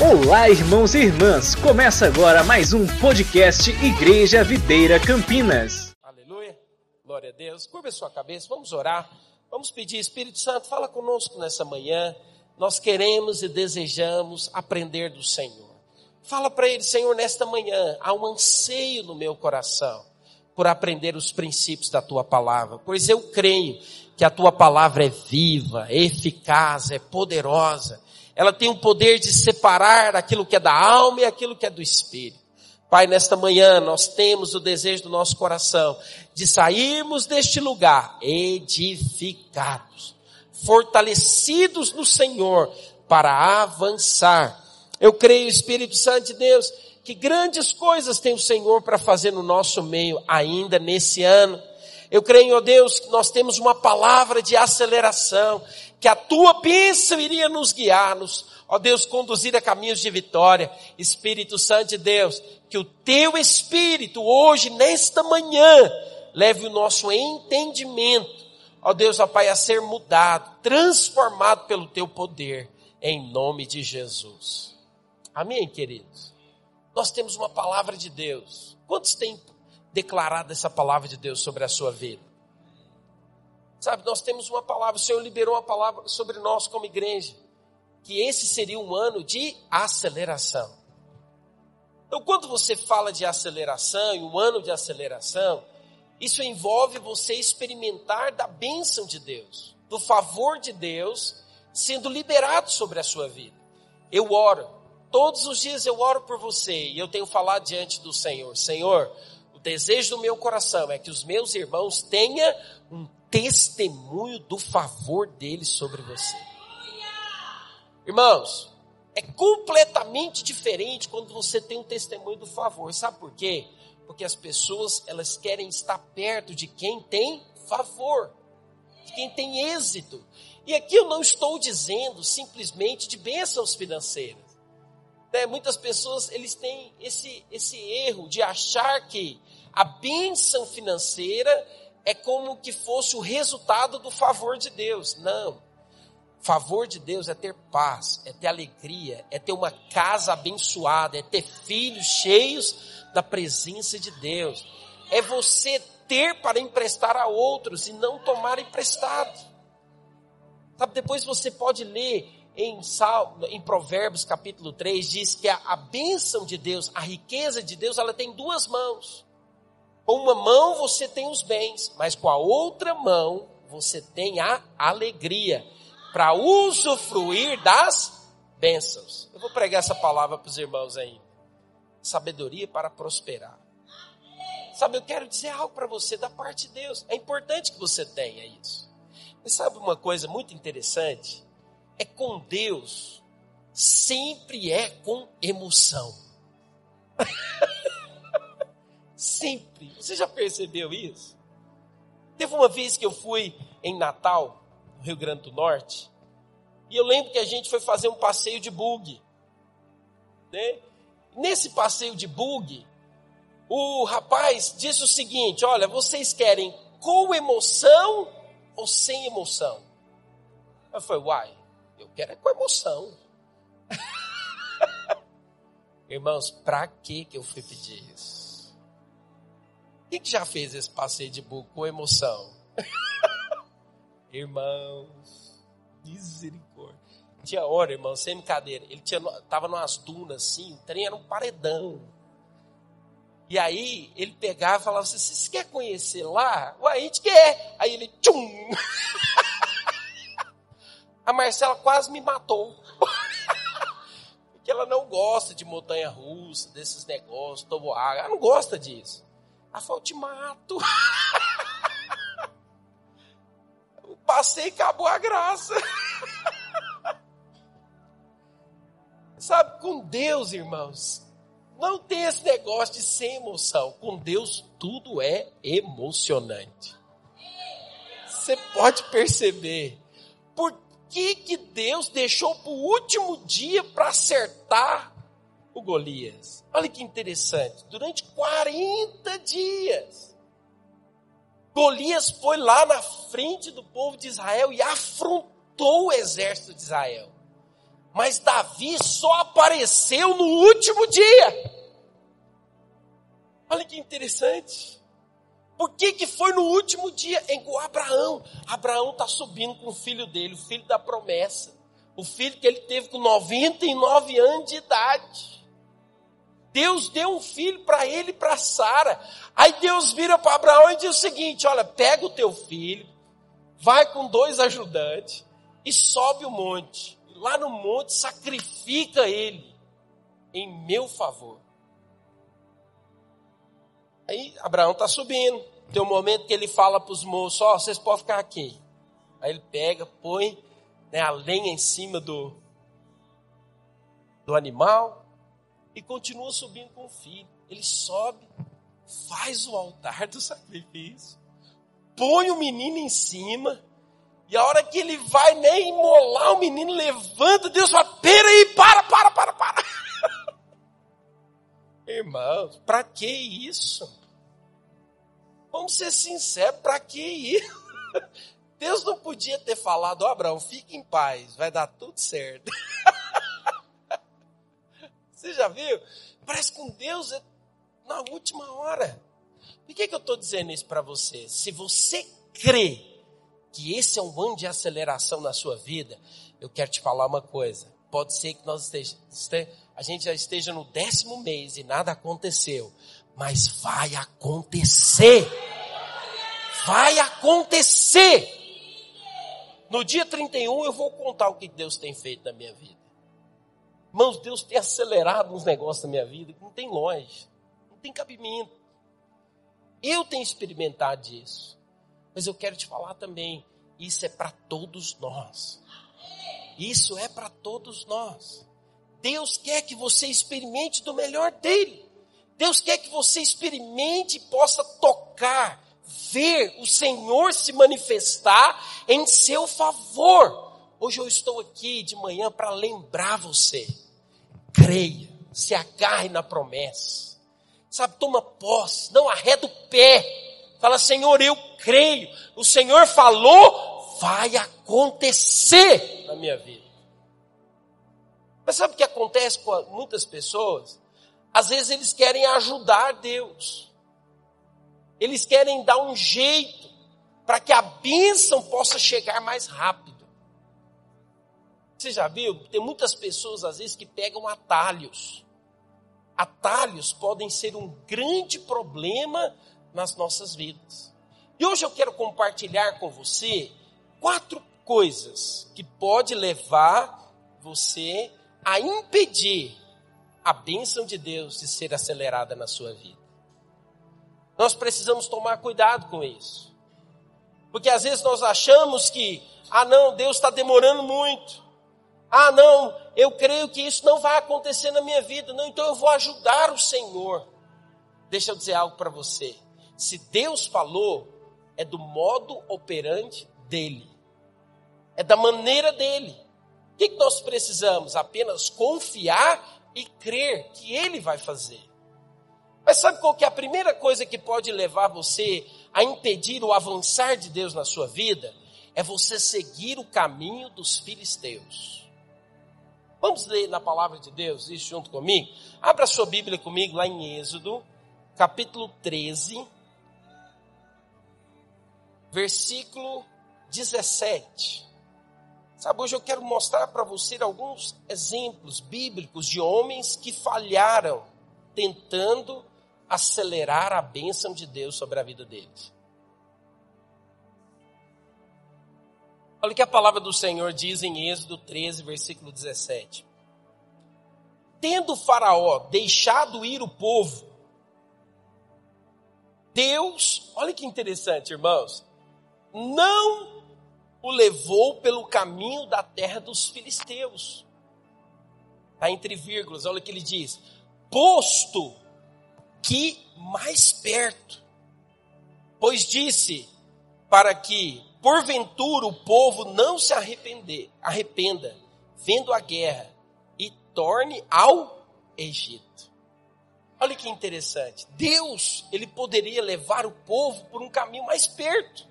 Olá, irmãos e irmãs! Começa agora mais um podcast Igreja Videira Campinas. Aleluia, glória a Deus. Curva a sua cabeça, vamos orar. Vamos pedir, Espírito Santo, fala conosco nessa manhã. Nós queremos e desejamos aprender do Senhor. Fala para Ele, Senhor, nesta manhã, há um anseio no meu coração por aprender os princípios da Tua palavra, pois eu creio que a Tua palavra é viva, é eficaz, é poderosa. Ela tem o poder de separar aquilo que é da alma e aquilo que é do espírito. Pai, nesta manhã nós temos o desejo do nosso coração de sairmos deste lugar edificados, fortalecidos no Senhor para avançar. Eu creio, Espírito Santo de Deus, que grandes coisas tem o Senhor para fazer no nosso meio ainda nesse ano. Eu creio, ó Deus, que nós temos uma palavra de aceleração, que a tua bênção iria nos guiar, nos, ó Deus, conduzir a caminhos de vitória. Espírito Santo de Deus, que o teu Espírito hoje, nesta manhã, leve o nosso entendimento, ó Deus, ó Pai, a ser mudado, transformado pelo teu poder, em nome de Jesus. Amém, queridos? Nós temos uma palavra de Deus. Quantos têm declarado essa palavra de Deus sobre a sua vida? Sabe, nós temos uma palavra, o Senhor liberou uma palavra sobre nós como igreja, que esse seria um ano de aceleração. Então, quando você fala de aceleração e um ano de aceleração, isso envolve você experimentar da bênção de Deus, do favor de Deus sendo liberado sobre a sua vida. Eu oro, todos os dias eu oro por você e eu tenho falado diante do Senhor: Senhor, o desejo do meu coração é que os meus irmãos tenham um testemunho do favor dele sobre você. Irmãos, é completamente diferente quando você tem um testemunho do favor. Sabe por quê? Porque as pessoas, elas querem estar perto de quem tem favor, de quem tem êxito. E aqui eu não estou dizendo simplesmente de bênçãos financeiras. Né? Muitas pessoas, eles têm esse, esse erro de achar que a bênção financeira é como que fosse o resultado do favor de Deus. Não. Favor de Deus é ter paz, é ter alegria, é ter uma casa abençoada, é ter filhos cheios da presença de Deus. É você ter para emprestar a outros e não tomar emprestado. Sabe, depois você pode ler em, em Provérbios capítulo 3, diz que a, a bênção de Deus, a riqueza de Deus, ela tem duas mãos. Com uma mão você tem os bens, mas com a outra mão você tem a alegria para usufruir das bênçãos. Eu vou pregar essa palavra para os irmãos aí. Sabedoria para prosperar. Sabe, eu quero dizer algo para você da parte de Deus. É importante que você tenha isso. E sabe uma coisa muito interessante? É com Deus, sempre é com emoção. Sempre. Você já percebeu isso? Teve uma vez que eu fui em Natal, no Rio Grande do Norte, e eu lembro que a gente foi fazer um passeio de bug. Né? Nesse passeio de bug, o rapaz disse o seguinte: Olha, vocês querem com emoção ou sem emoção? Eu falei, uai, eu quero é com emoção. Irmãos, que que eu fui pedir isso? Quem que já fez esse passeio de burro com emoção? Irmãos, misericórdia. Tinha hora, irmão, sem brincadeira. Ele tinha, tava numas dunas assim, o trem era um paredão. E aí ele pegava e falava assim: Vocês querem conhecer lá? Ué, a gente quer. Aí ele, tchum! a Marcela quase me matou. Porque ela não gosta de montanha russa, desses negócios, toboágua. Ela não gosta disso. Ela falou, te mato. Passei e acabou a graça. Sabe, com Deus, irmãos, não tem esse negócio de sem emoção. Com Deus, tudo é emocionante. Você pode perceber. Por que, que Deus deixou para o último dia para acertar o Golias. Olha que interessante. Durante 40 dias, Golias foi lá na frente do povo de Israel e afrontou o exército de Israel. Mas Davi só apareceu no último dia. Olha que interessante. Por que, que foi no último dia? É igual Abraão. Abraão está subindo com o filho dele, o filho da promessa. O filho que ele teve com 99 anos de idade. Deus deu um filho para ele e para Sara. Aí Deus vira para Abraão e diz o seguinte: olha, pega o teu filho, vai com dois ajudantes e sobe o monte. Lá no monte sacrifica ele em meu favor. Aí Abraão está subindo. Tem um momento que ele fala para os moços: Ó, oh, vocês podem ficar aqui. Aí ele pega, põe né, a lenha em cima do, do animal e continua subindo com o filho. Ele sobe, faz o altar do sacrifício, põe o menino em cima. E a hora que ele vai nem imolar o menino, levanta, Deus fala: peraí, para, para, para, para. Irmãos, para que isso? Vamos ser sinceros, para que isso? Deus não podia ter falado, oh, Abraão, fique em paz, vai dar tudo certo. Você já viu? Parece com Deus é na última hora. Por que, que eu estou dizendo isso para você? Se você crê que esse é um ano de aceleração na sua vida, eu quero te falar uma coisa. Pode ser que nós esteja, a gente já esteja no décimo mês e nada aconteceu, mas vai acontecer. Vai acontecer. No dia 31 eu vou contar o que Deus tem feito na minha vida. Irmãos, Deus tem acelerado uns negócios na minha vida que não tem longe, não tem cabimento. Eu tenho experimentado isso. Mas eu quero te falar também, isso é para todos nós. Isso é para todos nós. Deus quer que você experimente do melhor dele. Deus quer que você experimente e possa tocar, ver o Senhor se manifestar em seu favor. Hoje eu estou aqui de manhã para lembrar você. Creia, se agarre na promessa. Sabe, toma posse, não arreda o pé. Fala, Senhor, eu creio. O Senhor falou, vai acontecer na minha vida. Mas sabe o que acontece com muitas pessoas? Às vezes eles querem ajudar Deus. Eles querem dar um jeito para que a bênção possa chegar mais rápido. Você já viu? Tem muitas pessoas às vezes que pegam atalhos. Atalhos podem ser um grande problema nas nossas vidas. E hoje eu quero compartilhar com você quatro coisas que pode levar você a impedir a bênção de Deus de ser acelerada na sua vida. Nós precisamos tomar cuidado com isso. Porque às vezes nós achamos que, ah não, Deus está demorando muito. Ah não, eu creio que isso não vai acontecer na minha vida. Não, então eu vou ajudar o Senhor. Deixa eu dizer algo para você. Se Deus falou, é do modo operante dele. É da maneira dele. O que, nós precisamos? Apenas confiar e crer que ele vai fazer. Mas sabe qual que é a primeira coisa que pode levar você a impedir o avançar de Deus na sua vida? É você seguir o caminho dos filisteus. Vamos ler na palavra de Deus isso junto comigo? Abra sua Bíblia comigo lá em Êxodo, capítulo 13, versículo 17. Sabe, hoje eu quero mostrar para você alguns exemplos bíblicos de homens que falharam tentando acelerar a bênção de Deus sobre a vida deles. Olha o que a palavra do Senhor diz em Êxodo 13, versículo 17. Tendo Faraó deixado ir o povo, Deus, olha que interessante, irmãos, não o levou pelo caminho da terra dos filisteus. Está entre vírgulas, olha o que ele diz: posto que mais perto. Pois disse para que, porventura, o povo não se arrepender, arrependa, vendo a guerra, e torne ao Egito. Olha que interessante. Deus, ele poderia levar o povo por um caminho mais perto.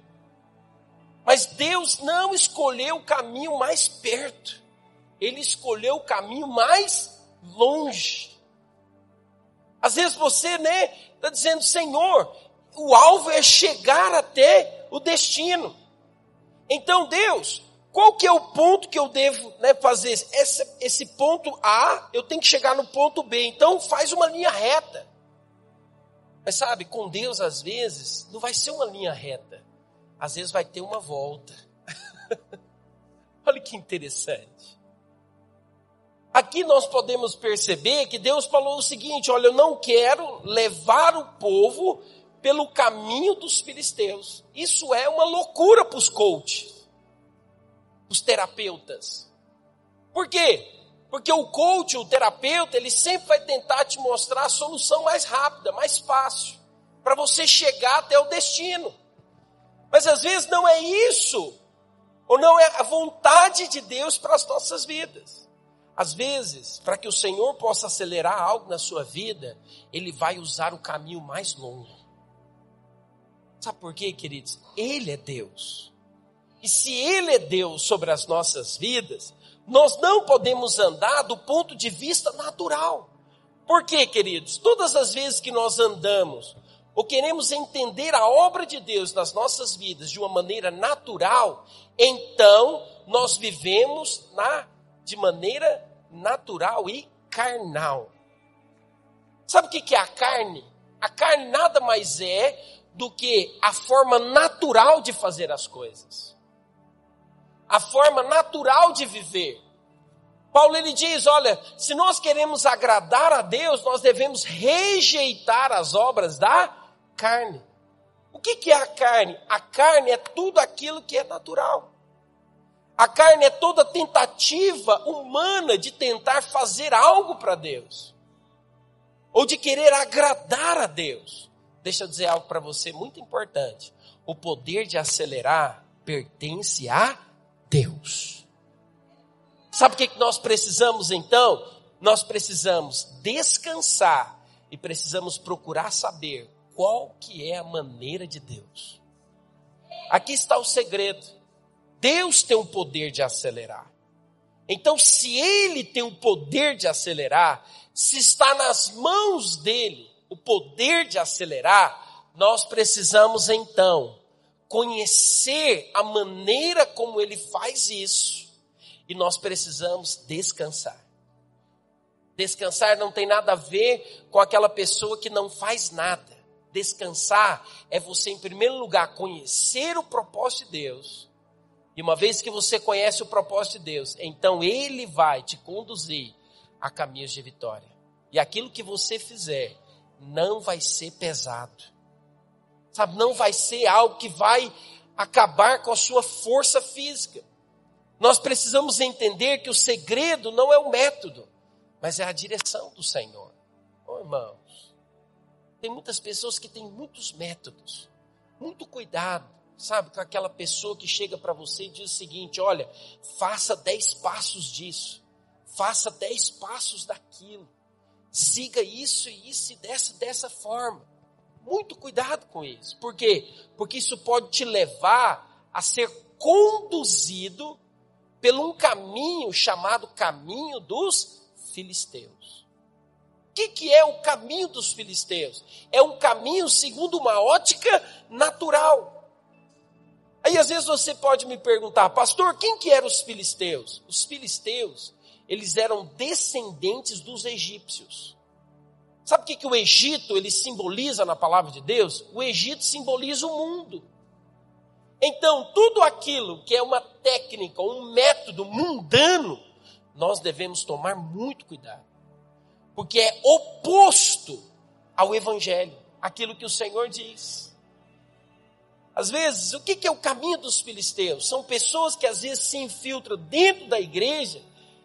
Mas Deus não escolheu o caminho mais perto. ele escolheu o caminho mais longe. Às vezes você, né, está dizendo, Senhor, o alvo é chegar até o destino. Então, Deus, qual que é o ponto que eu devo né, fazer? Esse, esse ponto A, eu tenho que chegar no ponto B. Então, faz uma linha reta. Mas sabe, com Deus, às vezes, não vai ser uma linha reta. Às vezes vai ter uma volta. Olha que interessante. Aqui nós podemos perceber que Deus falou o seguinte: olha, eu não quero levar o povo pelo caminho dos filisteus. Isso é uma loucura para os coaches, os terapeutas. Por quê? Porque o coach, o terapeuta, ele sempre vai tentar te mostrar a solução mais rápida, mais fácil, para você chegar até o destino. Mas às vezes não é isso, ou não é a vontade de Deus para as nossas vidas. Às vezes, para que o Senhor possa acelerar algo na sua vida, Ele vai usar o caminho mais longo. Sabe por quê, queridos? Ele é Deus. E se Ele é Deus sobre as nossas vidas, nós não podemos andar do ponto de vista natural. Por quê, queridos? Todas as vezes que nós andamos ou queremos entender a obra de Deus nas nossas vidas de uma maneira natural, então nós vivemos na de maneira natural e carnal. Sabe o que é a carne? A carne nada mais é do que a forma natural de fazer as coisas. A forma natural de viver. Paulo ele diz, olha, se nós queremos agradar a Deus, nós devemos rejeitar as obras da carne. O que, que é a carne? A carne é tudo aquilo que é natural. A carne é toda tentativa humana de tentar fazer algo para Deus. Ou de querer agradar a Deus. Deixa eu dizer algo para você muito importante. O poder de acelerar pertence a Deus. Sabe o que nós precisamos então? Nós precisamos descansar e precisamos procurar saber qual que é a maneira de Deus. Aqui está o segredo. Deus tem o poder de acelerar. Então, se Ele tem o poder de acelerar, se está nas mãos dele o poder de acelerar, nós precisamos então conhecer a maneira como Ele faz isso e nós precisamos descansar. Descansar não tem nada a ver com aquela pessoa que não faz nada. Descansar é você, em primeiro lugar, conhecer o propósito de Deus. E uma vez que você conhece o propósito de Deus, então Ele vai te conduzir a caminhos de vitória. E aquilo que você fizer não vai ser pesado. Sabe, não vai ser algo que vai acabar com a sua força física. Nós precisamos entender que o segredo não é o método, mas é a direção do Senhor. Oh, irmão, tem muitas pessoas que têm muitos métodos, muito cuidado, sabe, com aquela pessoa que chega para você e diz o seguinte: olha, faça dez passos disso, faça dez passos daquilo, siga isso e isso e dessa, dessa forma. Muito cuidado com isso. Por quê? Porque isso pode te levar a ser conduzido pelo um caminho chamado caminho dos filisteus que, que é o caminho dos filisteus? É um caminho segundo uma ótica natural. Aí às vezes você pode me perguntar, pastor, quem que eram os filisteus? Os filisteus, eles eram descendentes dos egípcios. Sabe o que, que o Egito ele simboliza na palavra de Deus? O Egito simboliza o mundo. Então, tudo aquilo que é uma técnica, um método mundano, nós devemos tomar muito cuidado porque é oposto ao Evangelho, aquilo que o Senhor diz. Às vezes, o que é o caminho dos filisteus? São pessoas que às vezes se infiltram dentro da igreja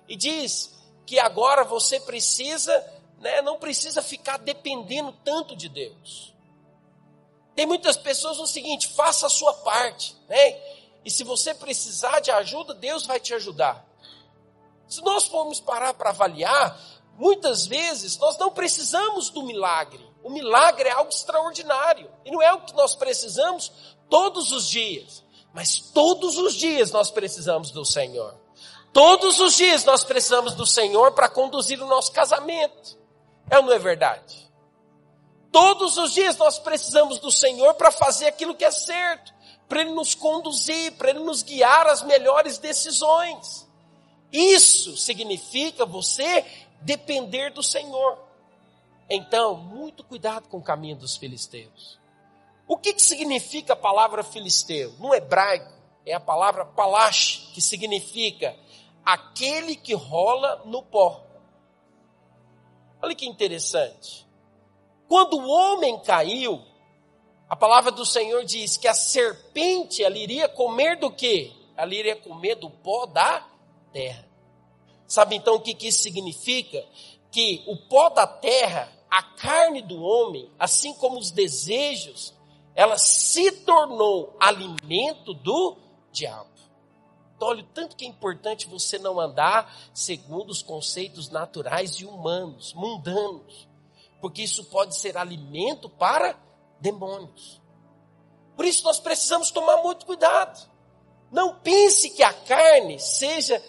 e diz que agora você precisa, né, não precisa ficar dependendo tanto de Deus. Tem muitas pessoas no seguinte, faça a sua parte, né? E se você precisar de ajuda, Deus vai te ajudar. Se nós formos parar para avaliar, Muitas vezes nós não precisamos do milagre. O milagre é algo extraordinário. E não é o que nós precisamos todos os dias. Mas todos os dias nós precisamos do Senhor. Todos os dias nós precisamos do Senhor para conduzir o nosso casamento. É ou não é verdade? Todos os dias nós precisamos do Senhor para fazer aquilo que é certo, para Ele nos conduzir, para Ele nos guiar às melhores decisões. Isso significa você depender do Senhor. Então, muito cuidado com o caminho dos filisteus. O que, que significa a palavra filisteu? No hebraico, é a palavra palash, que significa aquele que rola no pó. Olha que interessante. Quando o homem caiu, a palavra do Senhor diz que a serpente ela iria comer do quê? Ela iria comer do pó da terra. Sabe então o que, que isso significa? Que o pó da terra, a carne do homem, assim como os desejos, ela se tornou alimento do diabo. Olha o tanto que é importante você não andar segundo os conceitos naturais e humanos, mundanos, porque isso pode ser alimento para demônios. Por isso nós precisamos tomar muito cuidado. Não pense que a carne seja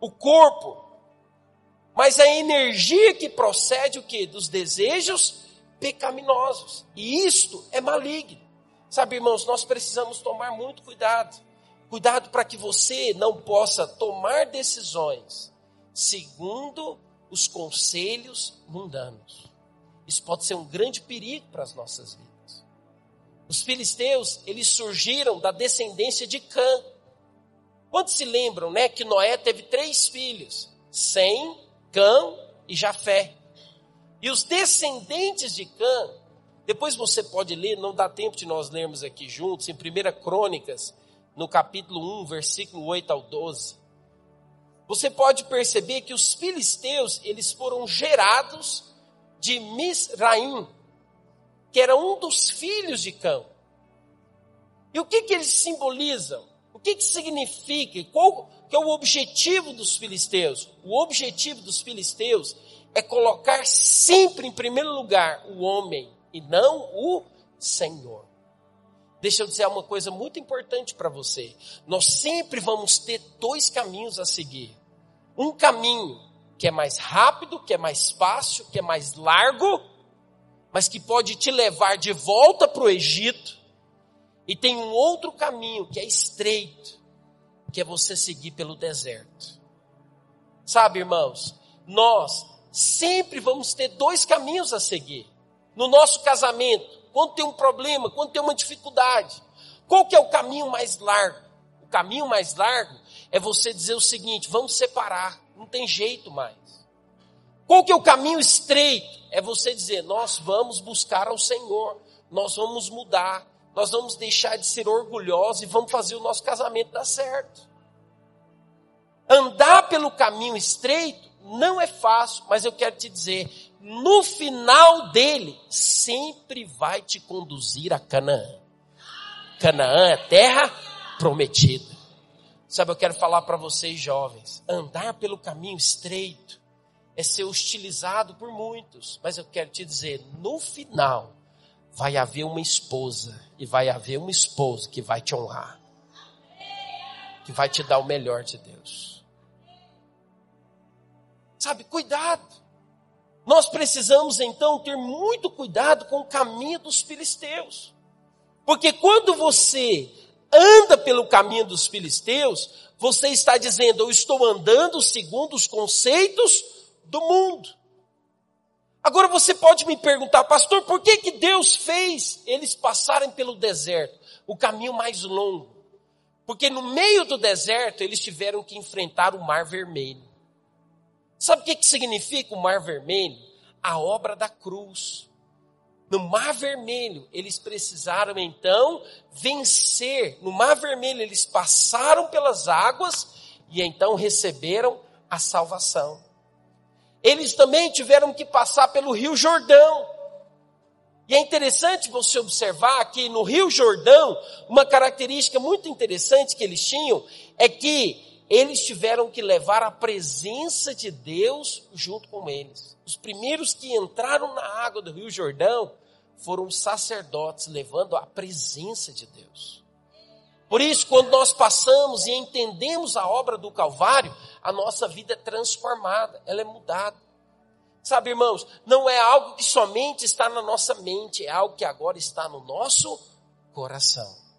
o corpo, mas a energia que procede o que? Dos desejos pecaminosos. E isto é maligno. Sabe, irmãos, nós precisamos tomar muito cuidado. Cuidado para que você não possa tomar decisões segundo os conselhos mundanos. Isso pode ser um grande perigo para as nossas vidas. Os filisteus, eles surgiram da descendência de Cã. Quantos se lembram, né, que Noé teve três filhos? Sem, Cã e Jafé. E os descendentes de Cã, depois você pode ler, não dá tempo de nós lermos aqui juntos, em 1 Crônicas, no capítulo 1, versículo 8 ao 12, você pode perceber que os filisteus, eles foram gerados de Misraim, que era um dos filhos de Cão. E o que que eles simbolizam? O que que significa? Qual que é o objetivo dos filisteus? O objetivo dos filisteus é colocar sempre em primeiro lugar o homem e não o Senhor. Deixa eu dizer uma coisa muito importante para você. Nós sempre vamos ter dois caminhos a seguir. Um caminho que é mais rápido, que é mais fácil, que é mais largo, mas que pode te levar de volta para o Egito. E tem um outro caminho que é estreito, que é você seguir pelo deserto. Sabe, irmãos, nós sempre vamos ter dois caminhos a seguir. No nosso casamento, quando tem um problema, quando tem uma dificuldade. Qual que é o caminho mais largo? O caminho mais largo é você dizer o seguinte: vamos separar, não tem jeito mais. Qual que é o caminho estreito? É você dizer: nós vamos buscar ao Senhor, nós vamos mudar, nós vamos deixar de ser orgulhosos e vamos fazer o nosso casamento dar certo. Andar pelo caminho estreito não é fácil, mas eu quero te dizer, no final dele, sempre vai te conduzir a Canaã. Canaã é terra prometida. Sabe, eu quero falar para vocês jovens, andar pelo caminho estreito é ser hostilizado por muitos, mas eu quero te dizer, no final vai haver uma esposa e vai haver um esposo que vai te honrar, que vai te dar o melhor de Deus. Sabe, cuidado. Nós precisamos então ter muito cuidado com o caminho dos filisteus. Porque quando você anda pelo caminho dos filisteus, você está dizendo, eu estou andando segundo os conceitos do mundo. Agora você pode me perguntar, pastor, por que, que Deus fez eles passarem pelo deserto, o caminho mais longo? Porque no meio do deserto eles tiveram que enfrentar o mar vermelho. Sabe o que, que significa o Mar Vermelho? A obra da cruz. No Mar Vermelho, eles precisaram então vencer. No Mar Vermelho, eles passaram pelas águas e então receberam a salvação. Eles também tiveram que passar pelo Rio Jordão. E é interessante você observar que no Rio Jordão, uma característica muito interessante que eles tinham é que eles tiveram que levar a presença de Deus junto com eles. Os primeiros que entraram na água do Rio Jordão foram os sacerdotes levando a presença de Deus. Por isso, quando nós passamos e entendemos a obra do Calvário, a nossa vida é transformada, ela é mudada. Sabe, irmãos, não é algo que somente está na nossa mente, é algo que agora está no nosso coração.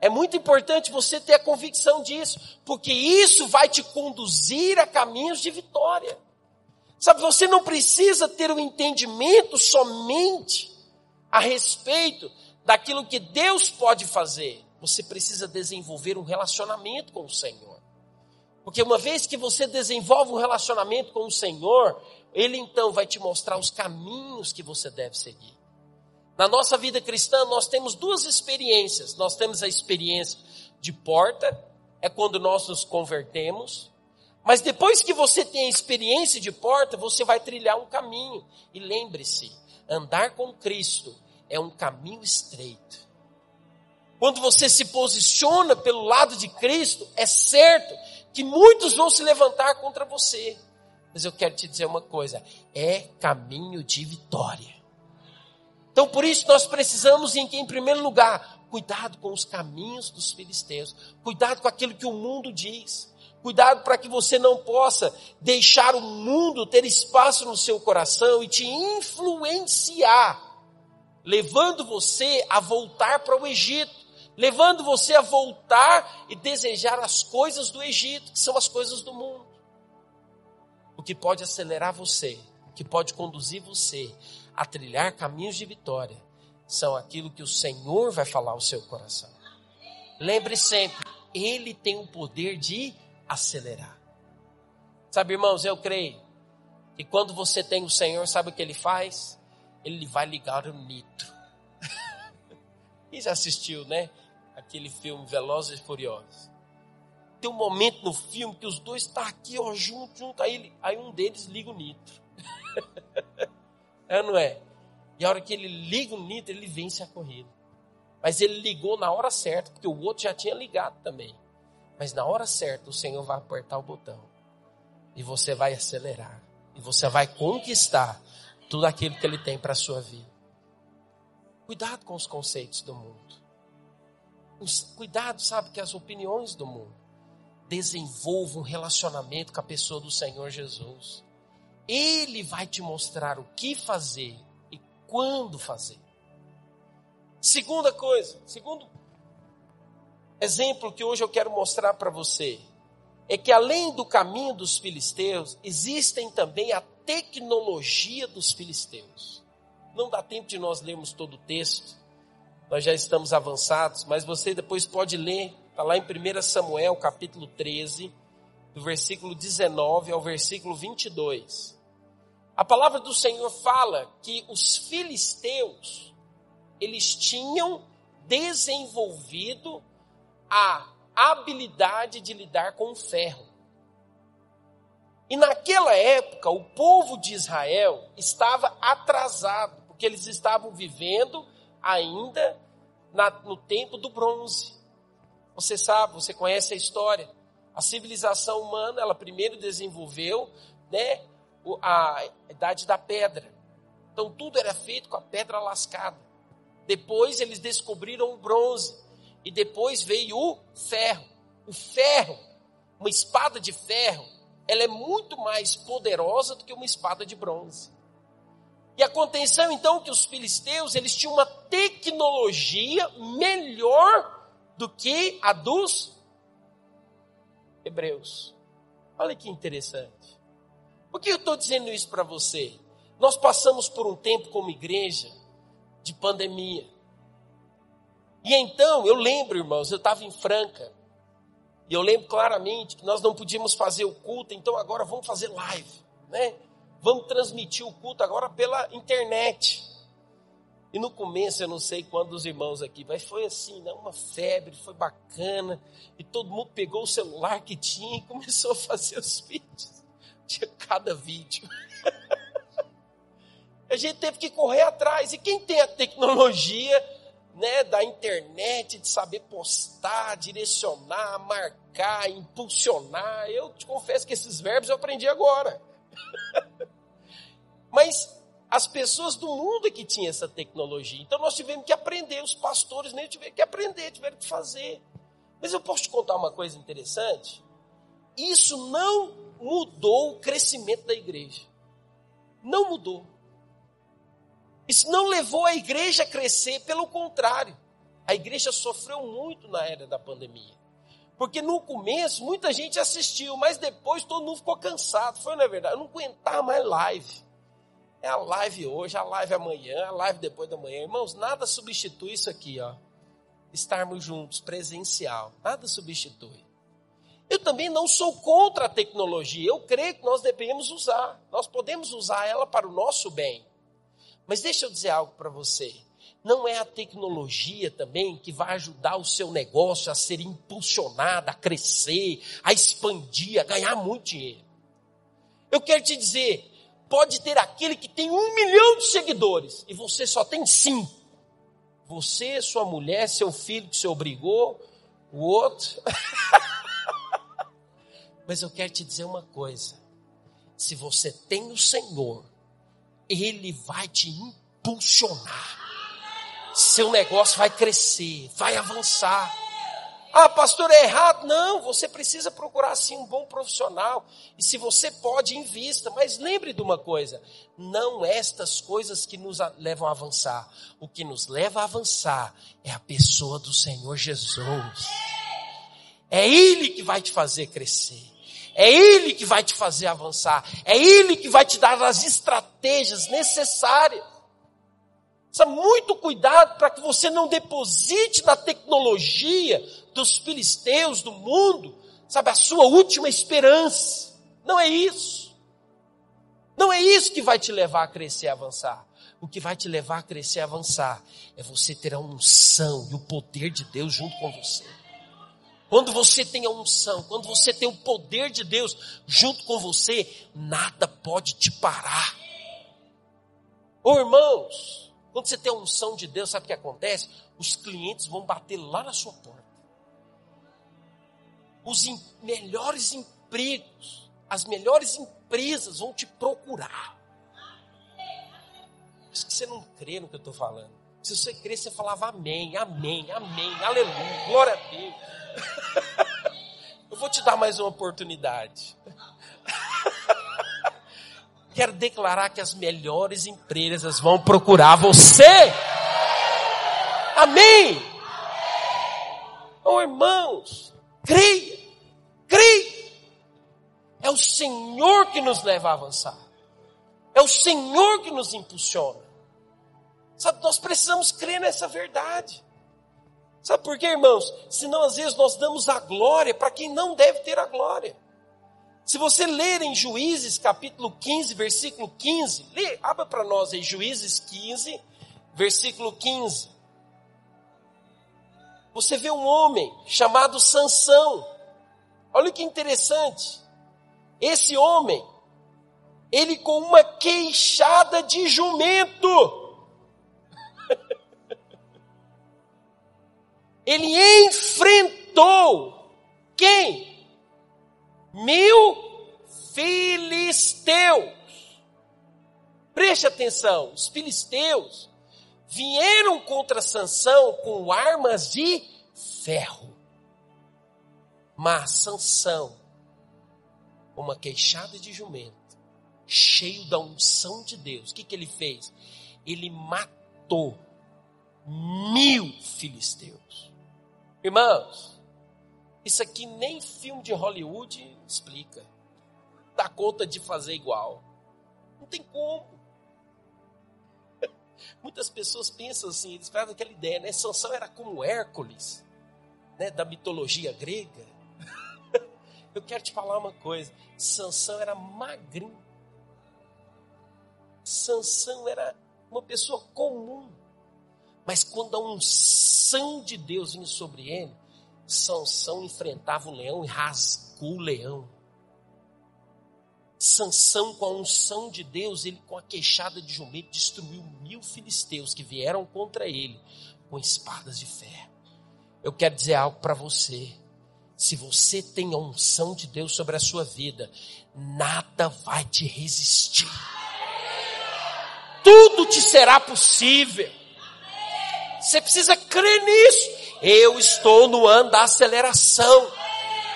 É muito importante você ter a convicção disso, porque isso vai te conduzir a caminhos de vitória. Sabe, você não precisa ter o um entendimento somente a respeito daquilo que Deus pode fazer você precisa desenvolver um relacionamento com o Senhor. Porque uma vez que você desenvolve um relacionamento com o Senhor, Ele então vai te mostrar os caminhos que você deve seguir. Na nossa vida cristã, nós temos duas experiências. Nós temos a experiência de porta, é quando nós nos convertemos. Mas depois que você tem a experiência de porta, você vai trilhar um caminho. E lembre-se, andar com Cristo é um caminho estreito. Quando você se posiciona pelo lado de Cristo, é certo que muitos vão se levantar contra você. Mas eu quero te dizer uma coisa: é caminho de vitória. Então, por isso, nós precisamos, em, em primeiro lugar, cuidado com os caminhos dos filisteus, cuidado com aquilo que o mundo diz, cuidado para que você não possa deixar o mundo ter espaço no seu coração e te influenciar, levando você a voltar para o Egito levando você a voltar e desejar as coisas do Egito, que são as coisas do mundo. O que pode acelerar você, o que pode conduzir você a trilhar caminhos de vitória, são aquilo que o Senhor vai falar ao seu coração. Lembre sempre, Ele tem o poder de acelerar. Sabe, irmãos, eu creio que quando você tem o Senhor, sabe o que Ele faz? Ele vai ligar o nitro. e já assistiu, né? aquele filme Velozes e Furiosos. Tem um momento no filme que os dois estão tá aqui, ó, junto, junto. Aí, aí um deles liga o nitro. é, não é? E a hora que ele liga o nitro, ele vence a corrida. Mas ele ligou na hora certa, porque o outro já tinha ligado também. Mas na hora certa, o Senhor vai apertar o botão. E você vai acelerar. E você vai conquistar tudo aquilo que ele tem para a sua vida. Cuidado com os conceitos do mundo cuidado, sabe, que as opiniões do mundo. Desenvolva um relacionamento com a pessoa do Senhor Jesus. Ele vai te mostrar o que fazer e quando fazer. Segunda coisa, segundo exemplo que hoje eu quero mostrar para você, é que além do caminho dos filisteus, existem também a tecnologia dos filisteus. Não dá tempo de nós lermos todo o texto, nós já estamos avançados, mas você depois pode ler, está lá em 1 Samuel, capítulo 13, do versículo 19 ao versículo 22. A palavra do Senhor fala que os filisteus, eles tinham desenvolvido a habilidade de lidar com o ferro. E naquela época, o povo de Israel estava atrasado, porque eles estavam vivendo ainda na, no tempo do bronze. Você sabe, você conhece a história. A civilização humana, ela primeiro desenvolveu né, a idade da pedra. Então tudo era feito com a pedra lascada. Depois eles descobriram o bronze. E depois veio o ferro. O ferro, uma espada de ferro, ela é muito mais poderosa do que uma espada de bronze. E aconteceu então que os filisteus, eles tinham uma tecnologia melhor do que a dos hebreus. Olha que interessante. Por que eu estou dizendo isso para você? Nós passamos por um tempo como igreja de pandemia. E então, eu lembro, irmãos, eu estava em Franca. E eu lembro claramente que nós não podíamos fazer o culto, então agora vamos fazer live, né? vamos transmitir o culto agora pela internet. E no começo, eu não sei quando os irmãos aqui, mas foi assim, né? uma febre, foi bacana. E todo mundo pegou o celular que tinha e começou a fazer os vídeos. Tinha cada vídeo. a gente teve que correr atrás. E quem tem a tecnologia né, da internet, de saber postar, direcionar, marcar, impulsionar, eu te confesso que esses verbos eu aprendi agora. Mas as pessoas do mundo é que tinham essa tecnologia. Então nós tivemos que aprender, os pastores nem tiveram que aprender, tiveram que fazer. Mas eu posso te contar uma coisa interessante? Isso não mudou o crescimento da igreja. Não mudou. Isso não levou a igreja a crescer, pelo contrário. A igreja sofreu muito na era da pandemia. Porque no começo muita gente assistiu, mas depois todo mundo ficou cansado. Foi na é verdade, eu não aguentava mais live. É a live hoje, a live amanhã, a live depois da manhã. Irmãos, nada substitui isso aqui, ó. Estarmos juntos, presencial. Nada substitui. Eu também não sou contra a tecnologia. Eu creio que nós devemos usar. Nós podemos usar ela para o nosso bem. Mas deixa eu dizer algo para você. Não é a tecnologia também que vai ajudar o seu negócio a ser impulsionado, a crescer, a expandir, a ganhar muito dinheiro. Eu quero te dizer, pode ter aquele que tem um milhão de seguidores e você só tem cinco. Você, sua mulher, seu filho que se obrigou, o outro. Mas eu quero te dizer uma coisa: se você tem o Senhor, Ele vai te impulsionar. Seu negócio vai crescer, vai avançar. Ah, pastor, é errado? Não, você precisa procurar sim um bom profissional. E se você pode, invista. Mas lembre de uma coisa: não estas coisas que nos levam a avançar. O que nos leva a avançar é a pessoa do Senhor Jesus. É Ele que vai te fazer crescer. É Ele que vai te fazer avançar. É Ele que vai te dar as estratégias necessárias. Precisa muito cuidado para que você não deposite na tecnologia dos filisteus do mundo, sabe, a sua última esperança. Não é isso. Não é isso que vai te levar a crescer e avançar. O que vai te levar a crescer e avançar é você ter a unção e o poder de Deus junto com você. Quando você tem a unção, quando você tem o poder de Deus junto com você, nada pode te parar. Ô irmãos, quando você tem a unção de Deus, sabe o que acontece? Os clientes vão bater lá na sua porta os em, melhores empregos, as melhores empresas vão te procurar. Acho que você não crê no que eu estou falando. Se você crê, você falava amém, amém, amém, aleluia, glória a Deus. Eu vou te dar mais uma oportunidade. Quero declarar que as melhores empresas vão procurar você. Amém. Oh, irmãos, creia. Creia. É o Senhor que nos leva a avançar. É o Senhor que nos impulsiona. Sabe, nós precisamos crer nessa verdade. Sabe por quê, irmãos? Senão às vezes nós damos a glória para quem não deve ter a glória. Se você ler em Juízes capítulo 15, versículo 15, lê, abra para nós aí Juízes 15, versículo 15. Você vê um homem chamado Sansão. Olha que interessante. Esse homem, ele com uma queixada de jumento, ele enfrentou quem? Mil filisteus. Preste atenção, os filisteus vieram contra Sansão com armas de ferro. Mas Sansão, uma queixada de jumento, cheio da unção de Deus, o que, que ele fez? Ele matou mil filisteus. Irmãos, isso aqui nem filme de Hollywood explica. Dá conta de fazer igual. Não tem como. Muitas pessoas pensam assim, eles fazem aquela ideia, né? Sansão era como Hércules, né? Da mitologia grega. Eu quero te falar uma coisa: Sansão era magrinho. Sansão era uma pessoa comum. Mas quando a unção de Deus vinha sobre ele, Sansão enfrentava o leão e rasgou o leão. Sansão, com a unção de Deus, ele com a queixada de jumento, destruiu mil filisteus que vieram contra ele com espadas de ferro. Eu quero dizer algo para você. Se você tem a unção de Deus sobre a sua vida, nada vai te resistir. Tudo te será possível. Você precisa crer nisso. Eu estou no ano da aceleração.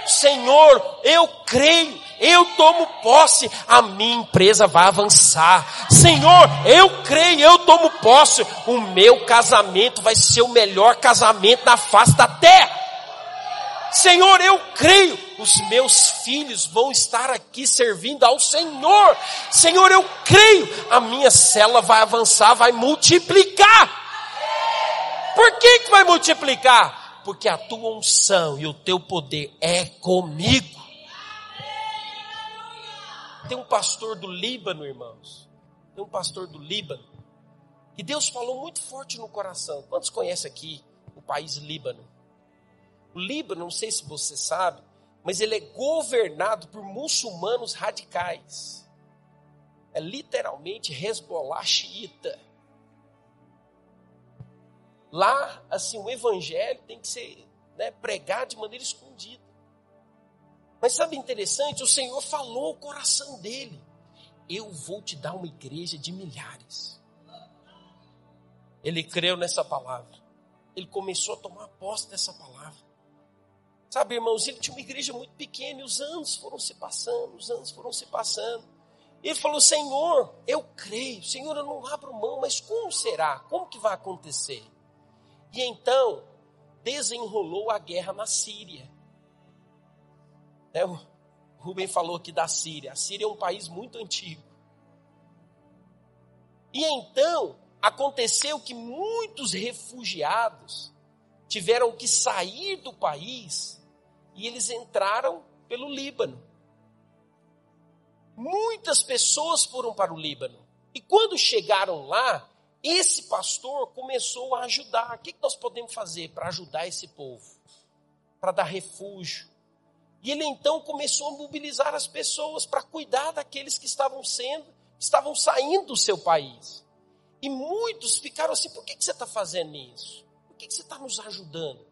Senhor, eu creio, eu tomo posse, a minha empresa vai avançar. Senhor, eu creio, eu tomo posse, o meu casamento vai ser o melhor casamento na face da terra. Senhor, eu creio, os meus filhos vão estar aqui servindo ao Senhor. Senhor, eu creio, a minha célula vai avançar, vai multiplicar. Por que, que vai multiplicar? Porque a tua unção e o teu poder é comigo. Tem um pastor do Líbano, irmãos. Tem um pastor do Líbano. E Deus falou muito forte no coração. Quantos conhecem aqui o país Líbano? O Líbano, não sei se você sabe, mas ele é governado por muçulmanos radicais. É literalmente Hezbollah xiita. Lá, assim, o evangelho tem que ser né, pregado de maneira escondida. Mas sabe interessante? O Senhor falou o coração dele. Eu vou te dar uma igreja de milhares. Ele creu nessa palavra. Ele começou a tomar posse dessa palavra. Sabe, irmãos, ele tinha uma igreja muito pequena e os anos foram se passando, os anos foram se passando. Ele falou: Senhor, eu creio, Senhor, eu não abro mão, mas como será? Como que vai acontecer? E então desenrolou a guerra na Síria. É, o Rubem falou aqui da Síria. A Síria é um país muito antigo. E então aconteceu que muitos refugiados tiveram que sair do país e eles entraram pelo Líbano. Muitas pessoas foram para o Líbano. E quando chegaram lá, esse pastor começou a ajudar. O que nós podemos fazer para ajudar esse povo? Para dar refúgio. E ele então começou a mobilizar as pessoas para cuidar daqueles que estavam sendo, estavam saindo do seu país. E muitos ficaram assim: por que, você está fazendo isso? Por que você está nos ajudando?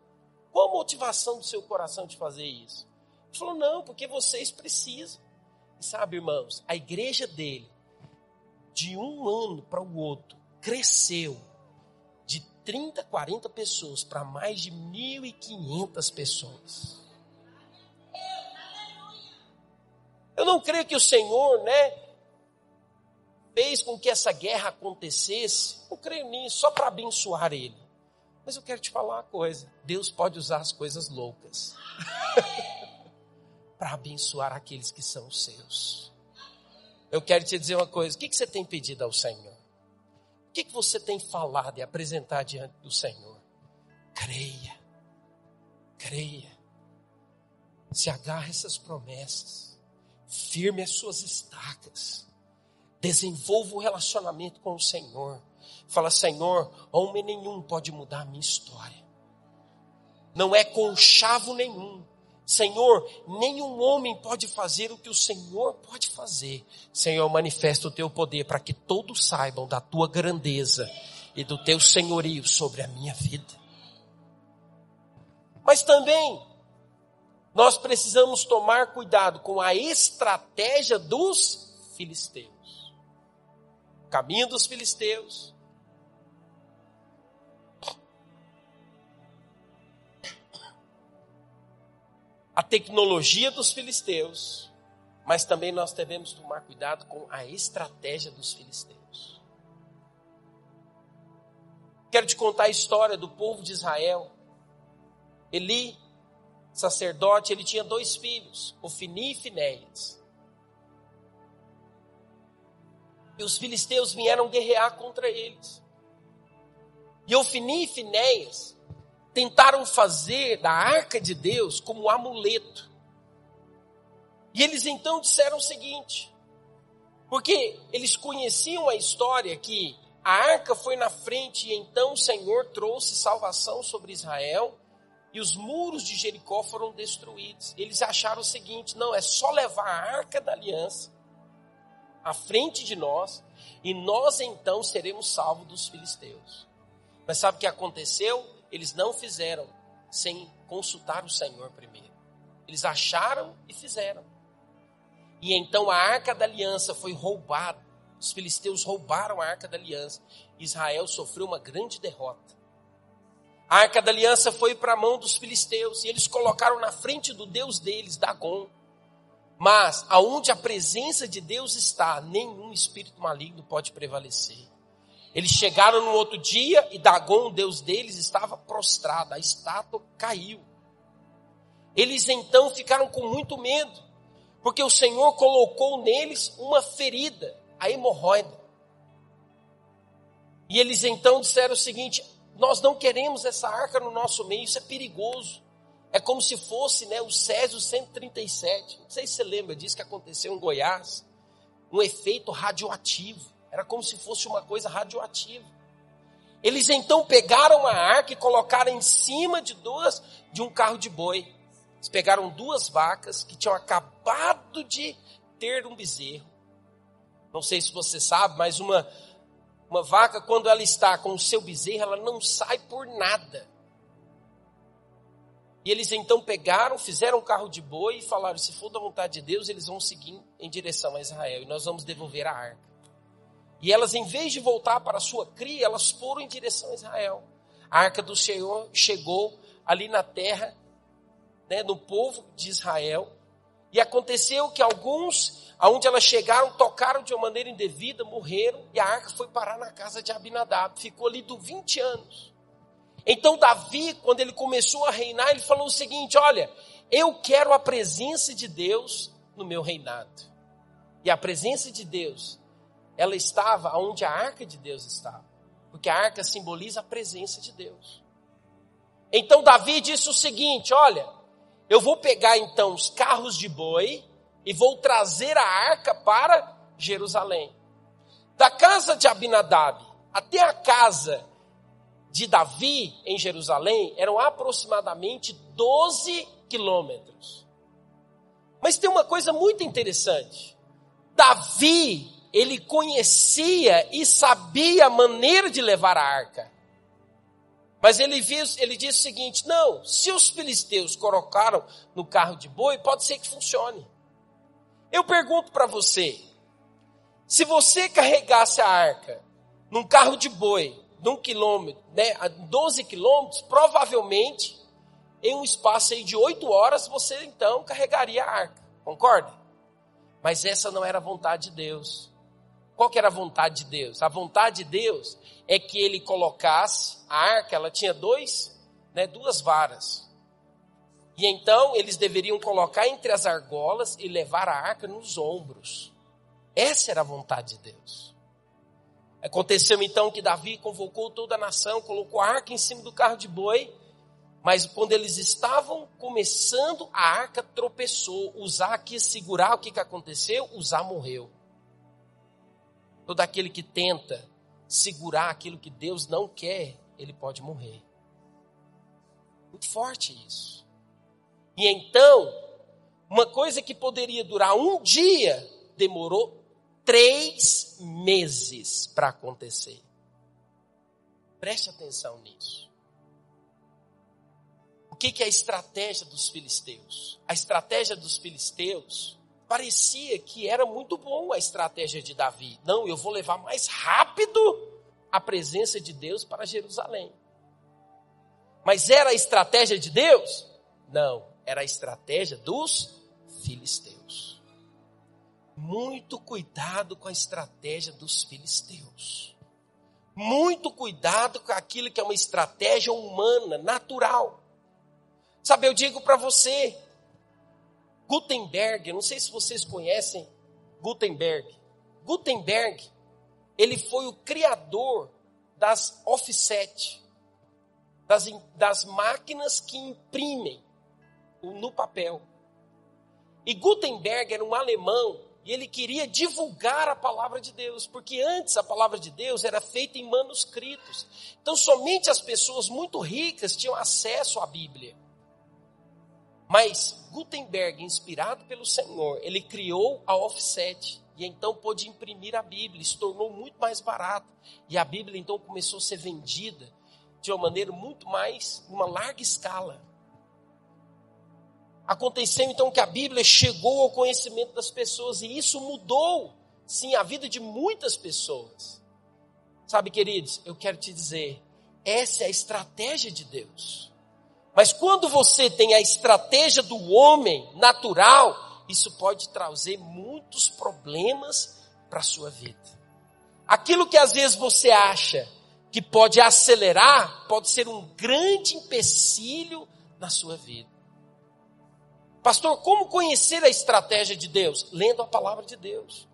Qual a motivação do seu coração de fazer isso? Ele falou: não, porque vocês precisam. E sabe, irmãos, a igreja dele, de um ano para o outro, cresceu de 30, 40 pessoas para mais de 1.500 pessoas. Eu não creio que o Senhor, né, fez com que essa guerra acontecesse. Não creio nisso, só para abençoar ele. Mas eu quero te falar uma coisa: Deus pode usar as coisas loucas para abençoar aqueles que são seus. Eu quero te dizer uma coisa: o que, que você tem pedido ao Senhor? O que, que você tem falado e apresentar diante do Senhor? Creia, creia, se agarre essas promessas, firme as suas estacas, desenvolva o relacionamento com o Senhor Fala, Senhor, homem nenhum pode mudar a minha história. Não é com chavo nenhum. Senhor, nenhum homem pode fazer o que o Senhor pode fazer. Senhor, manifesta o teu poder para que todos saibam da tua grandeza e do teu senhorio sobre a minha vida. Mas também nós precisamos tomar cuidado com a estratégia dos filisteus. O caminho dos filisteus a tecnologia dos filisteus, mas também nós devemos tomar cuidado com a estratégia dos filisteus. Quero te contar a história do povo de Israel. Eli, sacerdote, ele tinha dois filhos, Ofini e Finéias. E os filisteus vieram guerrear contra eles. E Ofini e Finéias tentaram fazer da arca de Deus como um amuleto. E eles então disseram o seguinte, porque eles conheciam a história que a arca foi na frente e então o Senhor trouxe salvação sobre Israel e os muros de Jericó foram destruídos. Eles acharam o seguinte: não, é só levar a arca da aliança à frente de nós e nós então seremos salvos dos filisteus. Mas sabe o que aconteceu? Eles não fizeram sem consultar o Senhor primeiro. Eles acharam e fizeram. E então a arca da aliança foi roubada. Os filisteus roubaram a arca da aliança. Israel sofreu uma grande derrota. A arca da aliança foi para a mão dos filisteus e eles colocaram na frente do Deus deles, Dagon. Mas aonde a presença de Deus está, nenhum espírito maligno pode prevalecer. Eles chegaram no outro dia e Dagon, Deus deles, estava prostrado, a estátua caiu. Eles então ficaram com muito medo, porque o Senhor colocou neles uma ferida, a hemorroida. E eles então disseram o seguinte: Nós não queremos essa arca no nosso meio, isso é perigoso. É como se fosse né, o Césio 137. Não sei se você lembra disso que aconteceu em Goiás. Um efeito radioativo. Era como se fosse uma coisa radioativa. Eles então pegaram a arca e colocaram em cima de duas de um carro de boi. Eles pegaram duas vacas que tinham acabado de ter um bezerro. Não sei se você sabe, mas uma uma vaca quando ela está com o seu bezerro, ela não sai por nada. E eles então pegaram, fizeram um carro de boi e falaram: se for da vontade de Deus, eles vão seguir em direção a Israel e nós vamos devolver a arca. E elas, em vez de voltar para a sua cria, elas foram em direção a Israel. A arca do Senhor chegou ali na terra, né, no povo de Israel. E aconteceu que alguns, aonde elas chegaram, tocaram de uma maneira indevida, morreram, e a arca foi parar na casa de Abinadab. Ficou ali do 20 anos. Então Davi, quando ele começou a reinar, ele falou o seguinte: olha, eu quero a presença de Deus no meu reinado. E a presença de Deus, ela estava onde a arca de Deus estava. Porque a arca simboliza a presença de Deus. Então Davi disse o seguinte: olha, eu vou pegar então os carros de boi e vou trazer a arca para Jerusalém. Da casa de Abinadab até a casa de Davi em Jerusalém eram aproximadamente 12 quilômetros. Mas tem uma coisa muito interessante. Davi, ele conhecia e sabia a maneira de levar a arca. Mas ele, viu, ele o seguinte: não, se os filisteus colocaram no carro de boi, pode ser que funcione. Eu pergunto para você: se você carregasse a arca num carro de boi, de um quilômetro, né, a 12 quilômetros, provavelmente em um espaço aí de 8 horas você então carregaria a arca. Concorda? Mas essa não era a vontade de Deus. Qual que era a vontade de Deus? A vontade de Deus é que ele colocasse a arca, ela tinha dois, né, duas varas. E então eles deveriam colocar entre as argolas e levar a arca nos ombros. Essa era a vontade de Deus. Aconteceu então que Davi convocou toda a nação, colocou a arca em cima do carro de boi, mas quando eles estavam começando, a arca tropeçou. Uzá quis segurar, o que, que aconteceu? Uzá morreu. Todo aquele que tenta segurar aquilo que Deus não quer, ele pode morrer. Muito forte isso. E então, uma coisa que poderia durar um dia, demorou três meses para acontecer. Preste atenção nisso. O que, que é a estratégia dos filisteus? A estratégia dos filisteus parecia que era muito bom a estratégia de Davi. Não, eu vou levar mais rápido a presença de Deus para Jerusalém. Mas era a estratégia de Deus? Não, era a estratégia dos filisteus. Muito cuidado com a estratégia dos filisteus. Muito cuidado com aquilo que é uma estratégia humana, natural. Sabe, eu digo para você, Gutenberg, não sei se vocês conhecem Gutenberg. Gutenberg, ele foi o criador das offset, das, das máquinas que imprimem no papel. E Gutenberg era um alemão e ele queria divulgar a palavra de Deus, porque antes a palavra de Deus era feita em manuscritos. Então somente as pessoas muito ricas tinham acesso à Bíblia. Mas Gutenberg, inspirado pelo Senhor, ele criou a offset e então pôde imprimir a Bíblia, se tornou muito mais barato. E a Bíblia então começou a ser vendida de uma maneira muito mais, uma larga escala. Aconteceu então que a Bíblia chegou ao conhecimento das pessoas e isso mudou, sim, a vida de muitas pessoas. Sabe, queridos, eu quero te dizer Essa é a estratégia de Deus. Mas quando você tem a estratégia do homem natural, isso pode trazer muitos problemas para a sua vida. Aquilo que às vezes você acha que pode acelerar, pode ser um grande empecilho na sua vida. Pastor, como conhecer a estratégia de Deus? Lendo a palavra de Deus.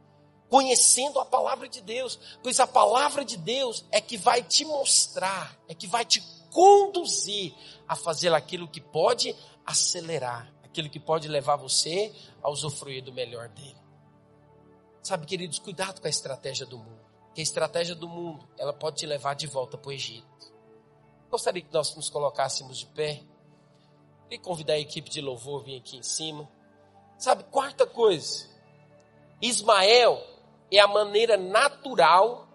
Conhecendo a palavra de Deus. Pois a palavra de Deus é que vai te mostrar, é que vai te conduzir a fazer aquilo que pode acelerar, aquilo que pode levar você a usufruir do melhor dele. Sabe, queridos, cuidado com a estratégia do mundo. Que a estratégia do mundo, ela pode te levar de volta para o Egito. Gostaria que nós nos colocássemos de pé. E convidar a equipe de louvor a vir aqui em cima. Sabe, quarta coisa. Ismael é a maneira natural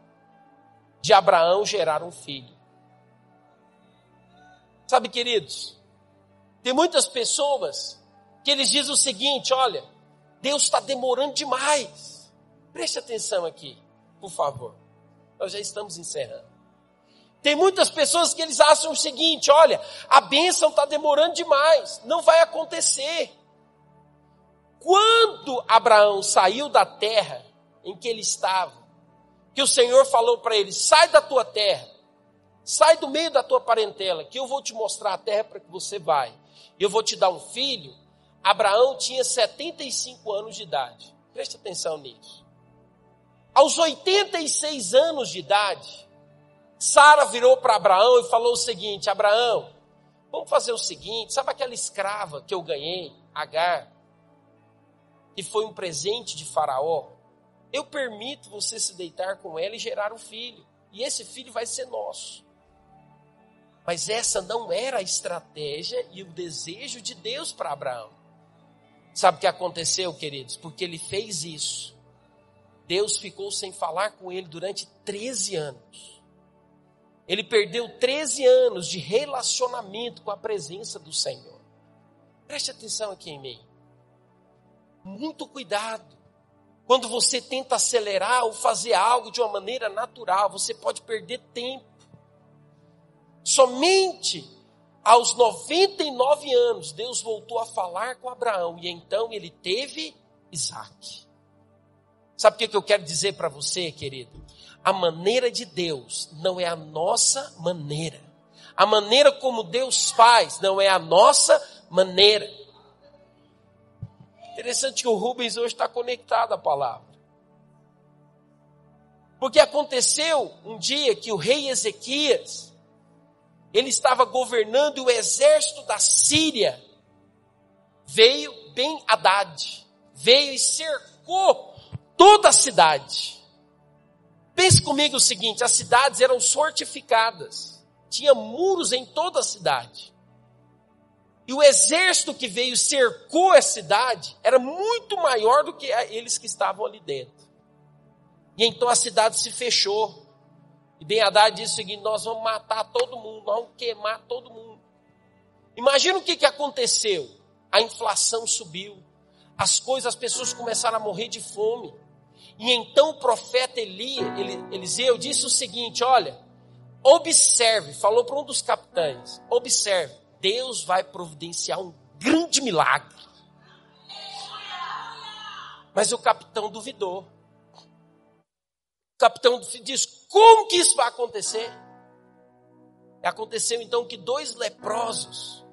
de Abraão gerar um filho. Sabe, queridos, tem muitas pessoas que eles dizem o seguinte: olha, Deus está demorando demais. Preste atenção aqui, por favor. Nós já estamos encerrando. Tem muitas pessoas que eles acham o seguinte: olha, a bênção está demorando demais, não vai acontecer. Quando Abraão saiu da terra em que ele estava, que o Senhor falou para ele: sai da tua terra, sai do meio da tua parentela, que eu vou te mostrar a terra para que você vai, eu vou te dar um filho. Abraão tinha 75 anos de idade, preste atenção nisso. Aos 86 anos de idade, Sara virou para Abraão e falou o seguinte: Abraão, vamos fazer o seguinte, sabe aquela escrava que eu ganhei, Agar, que foi um presente de Faraó? Eu permito você se deitar com ela e gerar um filho, e esse filho vai ser nosso. Mas essa não era a estratégia e o desejo de Deus para Abraão. Sabe o que aconteceu, queridos? Porque ele fez isso. Deus ficou sem falar com ele durante 13 anos. Ele perdeu 13 anos de relacionamento com a presença do Senhor. Preste atenção aqui em mim. Muito cuidado. Quando você tenta acelerar ou fazer algo de uma maneira natural, você pode perder tempo. Somente aos 99 anos, Deus voltou a falar com Abraão e então ele teve Isaac. Sabe o que eu quero dizer para você, querido? a maneira de Deus não é a nossa maneira. A maneira como Deus faz não é a nossa maneira. Interessante que o Rubens hoje está conectado à palavra. Porque aconteceu um dia que o rei Ezequias, ele estava governando o exército da Síria veio bem Haddad, veio e cercou toda a cidade. Pense comigo o seguinte: as cidades eram fortificadas, tinha muros em toda a cidade. E o exército que veio cercou a cidade era muito maior do que eles que estavam ali dentro. E então a cidade se fechou. E Ben Haddad disse o seguinte: nós vamos matar todo mundo, nós vamos queimar todo mundo. Imagina o que, que aconteceu. A inflação subiu. As coisas, as pessoas começaram a morrer de fome. E então o profeta Eli, Eliseu disse o seguinte: olha, observe, falou para um dos capitães: observe, Deus vai providenciar um grande milagre. Mas o capitão duvidou. Capitão disse: como que isso vai acontecer? Aconteceu então que dois leprosos,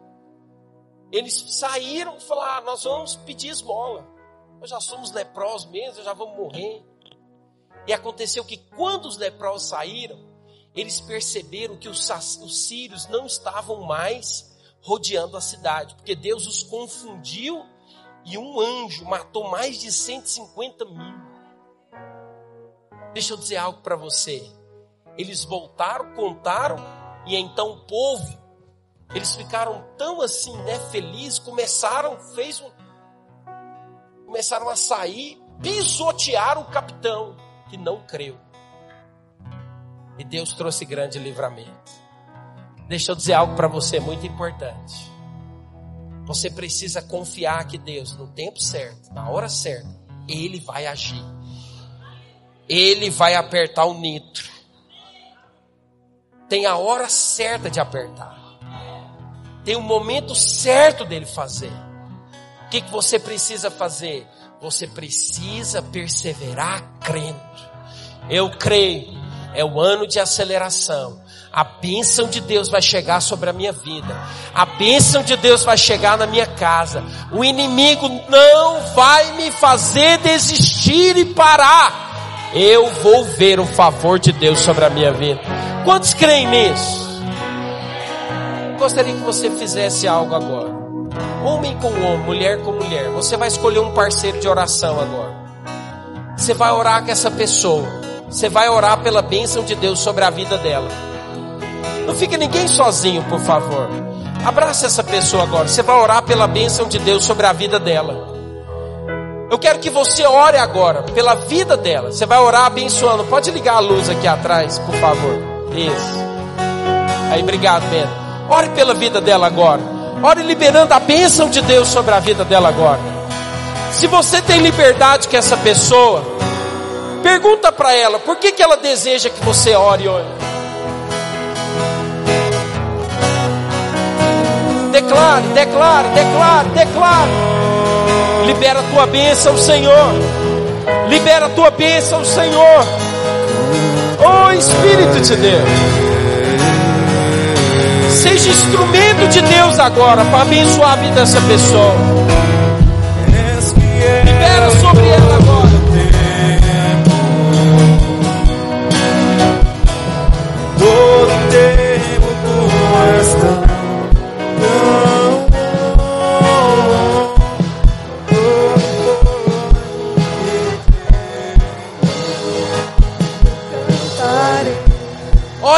eles saíram e falaram: ah, nós vamos pedir esmola nós já somos leprosos mesmo, já vamos morrer. E aconteceu que quando os leprosos saíram, eles perceberam que os, os sírios não estavam mais rodeando a cidade, porque Deus os confundiu e um anjo matou mais de 150 mil. Deixa eu dizer algo para você. Eles voltaram, contaram, e então o povo, eles ficaram tão assim, né, felizes, começaram, fez um, começaram a sair, pisotearam o capitão que não creu. E Deus trouxe grande livramento. Deixa eu dizer algo para você muito importante. Você precisa confiar que Deus, no tempo certo, na hora certa, Ele vai agir. Ele vai apertar o nitro. tem a hora certa de apertar. Tem o momento certo dele fazer. O que, que você precisa fazer? Você precisa perseverar crendo. Eu creio, é o ano de aceleração. A bênção de Deus vai chegar sobre a minha vida. A bênção de Deus vai chegar na minha casa. O inimigo não vai me fazer desistir e parar. Eu vou ver o favor de Deus sobre a minha vida. Quantos creem nisso? Gostaria que você fizesse algo agora. Homem com homem, mulher com mulher. Você vai escolher um parceiro de oração agora. Você vai orar com essa pessoa. Você vai orar pela bênção de Deus sobre a vida dela. Não fique ninguém sozinho, por favor. Abraça essa pessoa agora. Você vai orar pela bênção de Deus sobre a vida dela. Eu quero que você ore agora pela vida dela. Você vai orar abençoando. Pode ligar a luz aqui atrás, por favor. Isso. Aí, obrigado, Bento. Ore pela vida dela agora. Ore liberando a bênção de Deus sobre a vida dela agora. Se você tem liberdade com essa pessoa, pergunta para ela por que, que ela deseja que você ore hoje. Declare, declare, declare, declare. Libera a tua bênção, Senhor. Libera a tua bênção, Senhor. Oh Espírito de Deus. Seja instrumento de Deus agora para abençoar a vida dessa pessoa. Libera sobre ela agora. Todo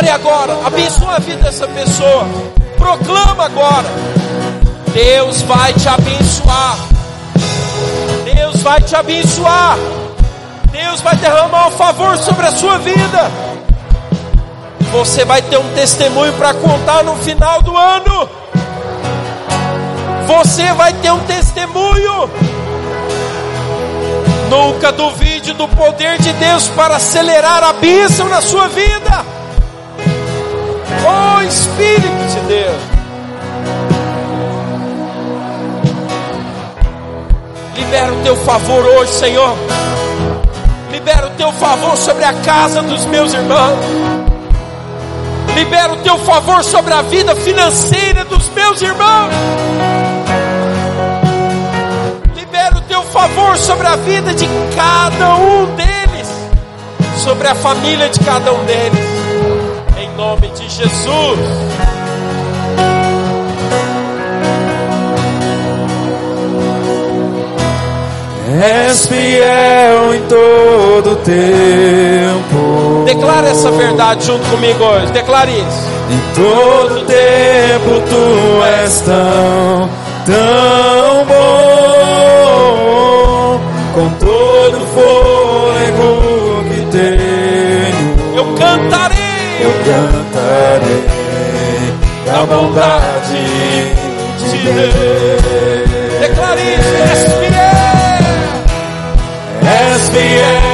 Ore agora, abençoa a vida dessa pessoa. Proclama agora. Deus vai te abençoar. Deus vai te abençoar. Deus vai derramar um favor sobre a sua vida. Você vai ter um testemunho para contar no final do ano. Você vai ter um testemunho. Nunca duvide do poder de Deus para acelerar a bênção na sua vida. Oh Espírito de Deus. Libera o teu favor hoje, Senhor. Libera o teu favor sobre a casa dos meus irmãos. Libera o teu favor sobre a vida financeira dos meus irmãos. Libera o teu favor sobre a vida de cada um deles. Sobre a família de cada um deles em nome de Jesus. és fiel em todo tempo. Declara essa verdade junto comigo hoje. Declare isso. Em todo tempo tu és tão, tão bom. Com todo o cantarei da bondade de Deus. Declare isso. És fiel. És fiel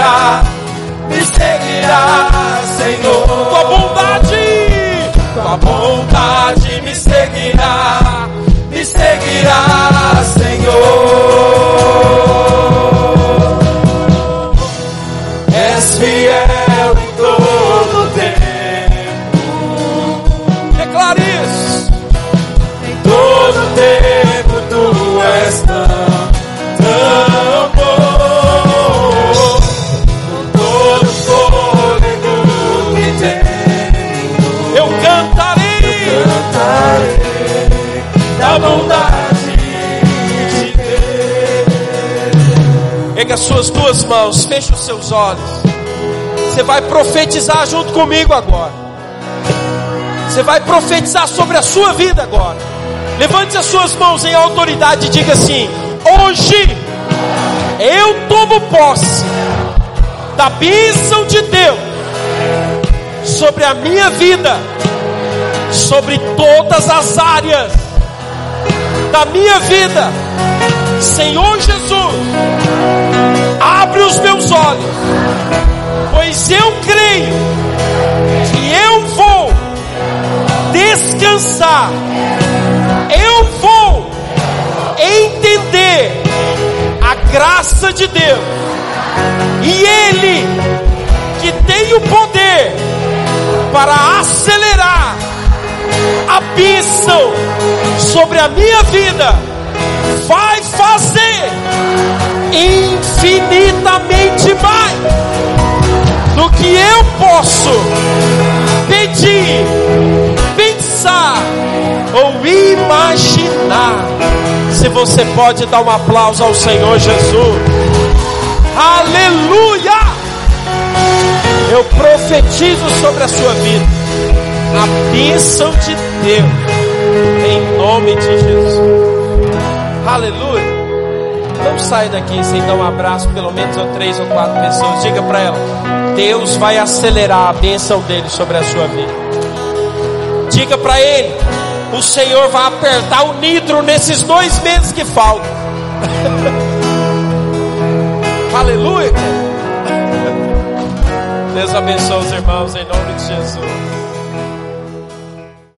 seguirá. Me seguirá, Senhor. Tua bondade. Tua bondade me seguirá. Me seguirá, Senhor. Suas duas mãos, feche os seus olhos. Você vai profetizar junto comigo agora. Você vai profetizar sobre a sua vida agora. Levante as suas mãos em autoridade e diga assim: Hoje eu tomo posse da bênção de Deus sobre a minha vida, sobre todas as áreas da minha vida. Senhor Jesus, abre os meus olhos, pois eu creio que eu vou descansar, eu vou entender a graça de Deus, e Ele que tem o poder para acelerar a bênção sobre a minha vida, vai fazer infinitamente mais do que eu posso pedir, pensar ou imaginar. Se você pode dar um aplauso ao Senhor Jesus, aleluia! Eu profetizo sobre a sua vida a bênção de Deus, em nome de Jesus, aleluia. Não sai daqui sem dar um abraço, pelo menos a três ou quatro pessoas. Diga para ela: Deus vai acelerar a bênção dele sobre a sua vida. Diga para ele: O Senhor vai apertar o nitro nesses dois meses que faltam. Aleluia. Deus abençoe os irmãos em nome de Jesus.